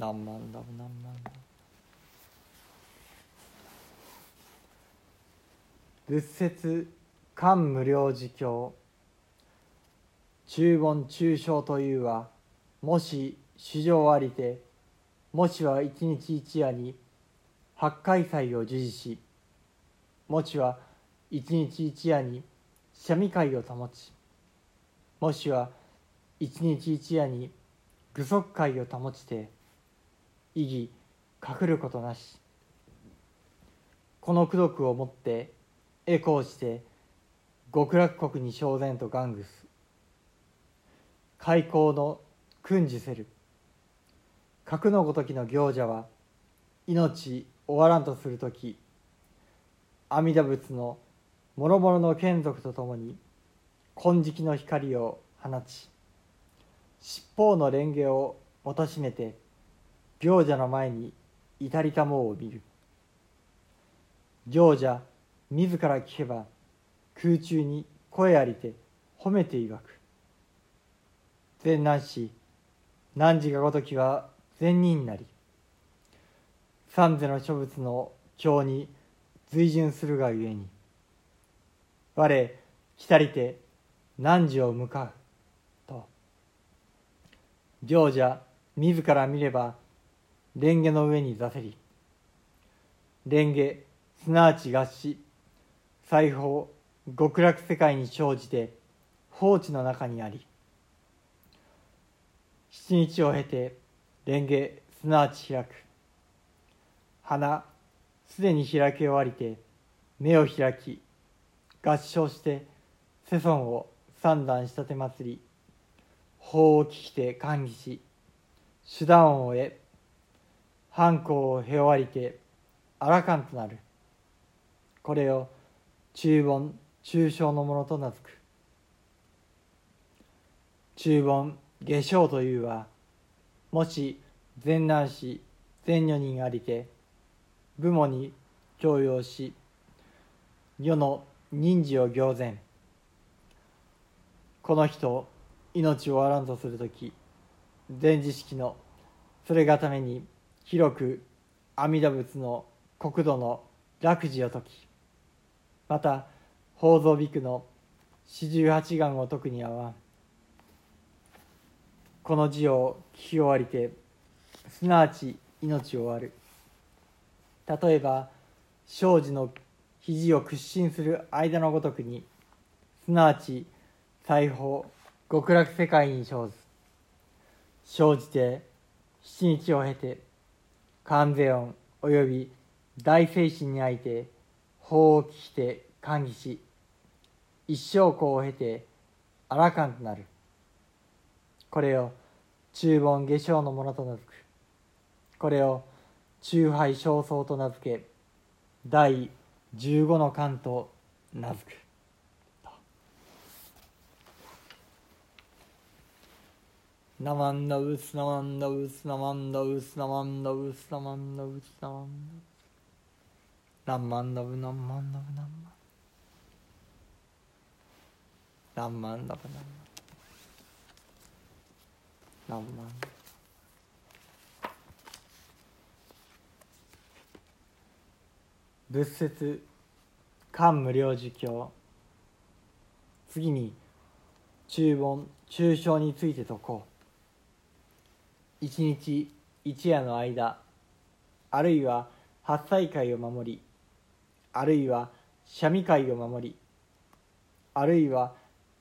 何万だ何万だ仏説漢無量寿経中盆中小というはもし主情ありてもしは一日一夜に八海祭を授事しもしは一日一夜に三味会を保ちもしは一日一夜に具足会を保ちて意義隠ることなし。この功徳をもって栄光して極楽国に昇然と玩具す。開口の訓示せる。格のごときの行者は命終わらんとする時阿弥陀仏の諸々の眷属とともに金色の光を放ち七宝の蓮華をもたしめて行者の前に至りたもを見る行者自ら聞けば空中に声ありて褒めていわく善男子汝がごときは善人なり三世の諸仏の経に随順するがゆえに我来たりて汝を向かうと行者自ら見れば蓮華の上に座せり蓮華すなわち合詞裁縫極楽世界に生じて放置の中にあり。七日を経て蓮華すなわち開く。花すでに開き終わりて目を開き合唱して世尊を三段したて祭り。法を聞きて歓喜し手段を得反抗をへおわりてあらかんとなる。これを中盆中小のものと名付く。中盆下生というはもし善男子善女人ありて部門に強要し世の人事を行前この人命を終わらんとする時前知識のそれがために広く阿弥陀仏の国土の楽事を説きまた宝蔵ビクの四十八願を説くにあわこの字を聞き終わりてすなわち命を終わる。例えば生児の肘を屈伸する間のごとくにすなわち裁縫極楽世界に生ず生じて七日を経て観世音および大精神にあいて法を聞きて歓喜し一生功を経てあらかんとなる。これを中盆下生のものと名付く。これを中杯焦燥と名付け第十五の巻と名付く。ナマンダウスナマンダウスナマンダウスナマンダウスナマンダウスナマンダナマンダブナマンダブナマンナンマンダブナマンナンマン仏説漢無量寿経次に中盆中小について説こう一日一夜の間あるいは八歳会を守りあるいは三味会を守りあるいは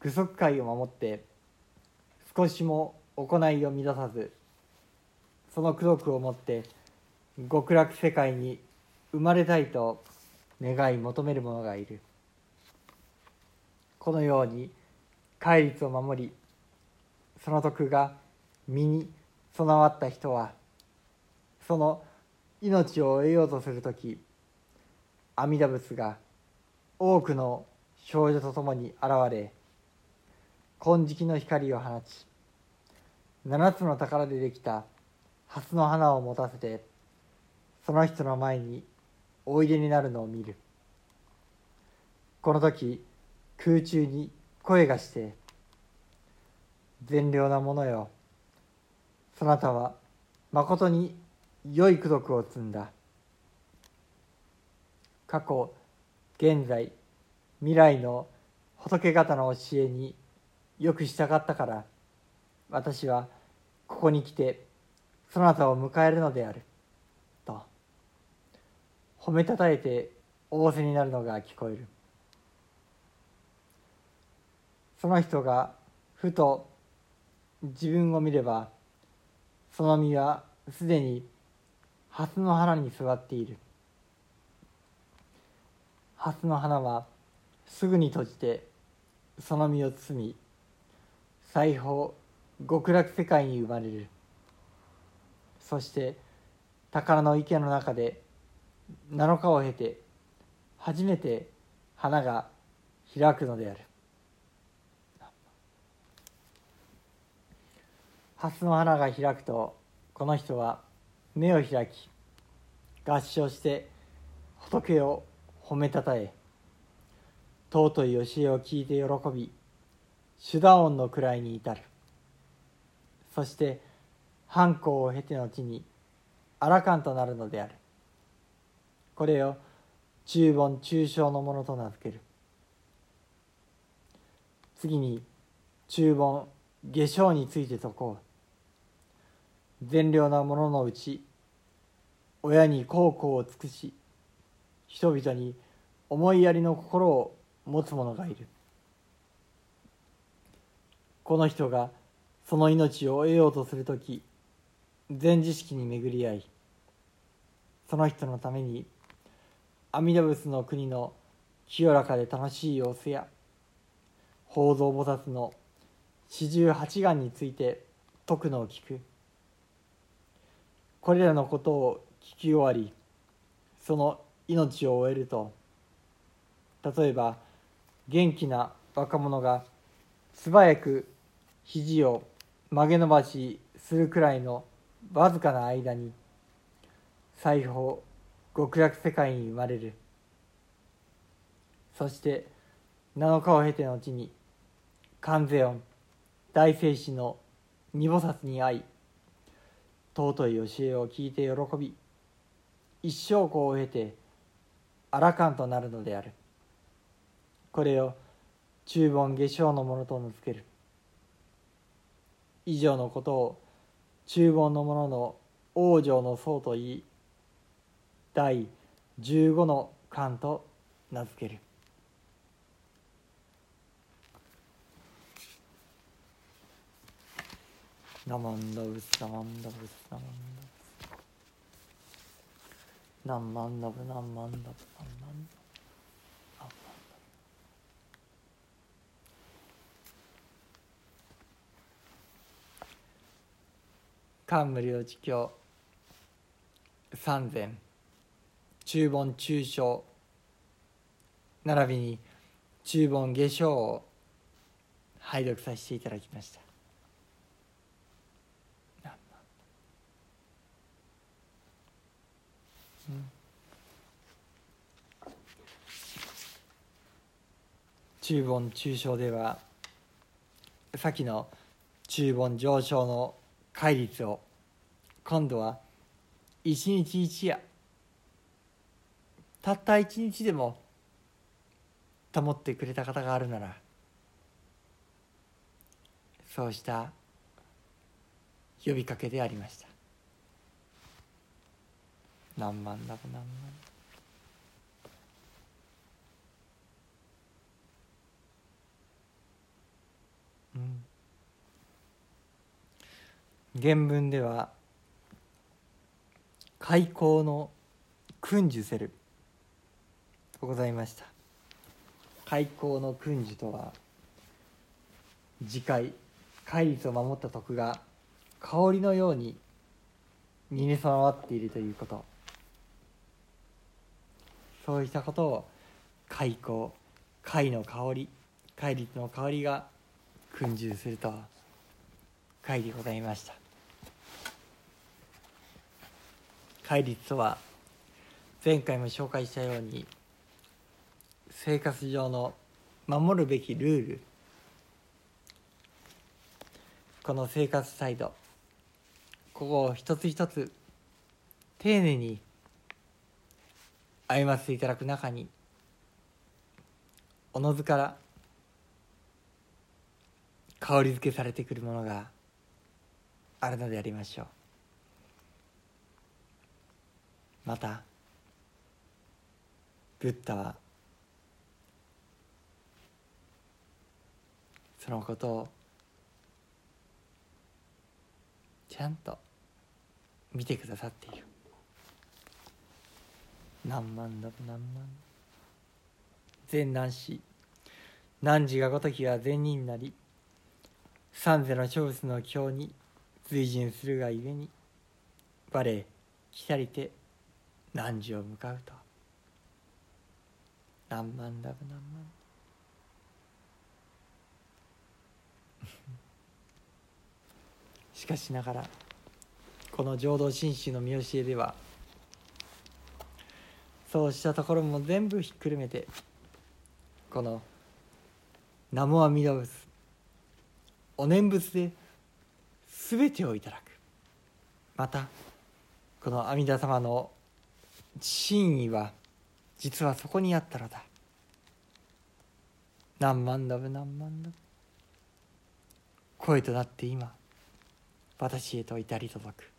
具足会を守って少しも行いを乱さずその功徳をもって極楽世界に生まれたいと願い求める者がいる。このように戒律を守りその徳が身に備わった人はその命を得ようとする時阿弥陀仏が多くの少女と共に現れ金色の光を放ち七つの宝でできた蓮の花を持たせてその人の前においでになるのを見る。この時空中に声がして「善良なものよそなたはまことに良い功徳を積んだ」過去現在未来の仏方の教えによく従ったから私はここに来てそなたを迎えるのである。と褒めたたえて仰せになるのが聞こえる。その人がふと自分を見ればその身はすでに蓮の花に座っている。蓮の花はすぐに閉じてその身を包み裁縫極楽世界に生まれる。そして宝の池の中で7日を経て初めて花が開くのである。蓮の花が開くとこの人は目を開き合唱して仏を褒めたたえ尊い教えを聞いて喜び手段音の位に至る。そして反抗を経て後にアラカンとなるのである。これを中盆中小のものと名付ける。次に中盆下生について説こう。善良な者ののうち親に孝行を尽くし人々に思いやりの心を持つ者がいる。この人がその命を得ようとする時全知識に巡り合いその人のために阿弥陀仏の国の清らかで楽しい様子や法蔵菩薩の四十八願について説くのを聞く。これらのことを聞き終わりその命を終えると例えば元気な若者が素早く肘を曲げ伸ばしするくらいのわずかな間に裁縫極楽世界に生まれる。そして7日を経て後に観世音大聖師の二菩薩に会い尊い教えを聞いて喜び一生子を経てアラカンとなるのである。これを中盆下生のものと名付ける。以上のことを中盆のものの往生の僧といい第15の巻と名付ける。ナマンダブスナマン。ダブスナマン。ダブスナマン。ダブナマン。ダブナマン。ダブナマン。ダブ冠領地教三千中盆中小並びに中盆下生を拝読させていただきました中盆中小では先の中盆上昇の戒律を今度は一日一夜たった一日でも保ってくれた方があるならそうした呼びかけでありました。何万だ何万。うん。原文では「開口の訓授せる」ございました。開口の訓授とは次回戒律を守った徳が香りのようににね備わっているということ。そういったことを開口貝の香り戒律の香りが訓授すると書いてございました。戒律とは前回も紹介したように生活上の守るべきルール。この生活態度ここを一つ一つ丁寧に歩ませていただく中におのずから香り付けされてくるものがあるのでありましょう。またブッダはそのことをちゃんと見てくださっている。何万だ何万？善男子。汝がごときは善人なり。三世の諸物の経に随順するがゆえに我来たりて汝を向かうと。何万ラブ何万？しかしながらこの浄土真宗の見教えではそうしたところも全部ひっくるめてこの「南無阿弥陀仏」お念仏で全てをいただく。またこの阿弥陀様の真意は実はそこにあったのだ。何万ダブ何万ダブ声となって今私へと至り届く。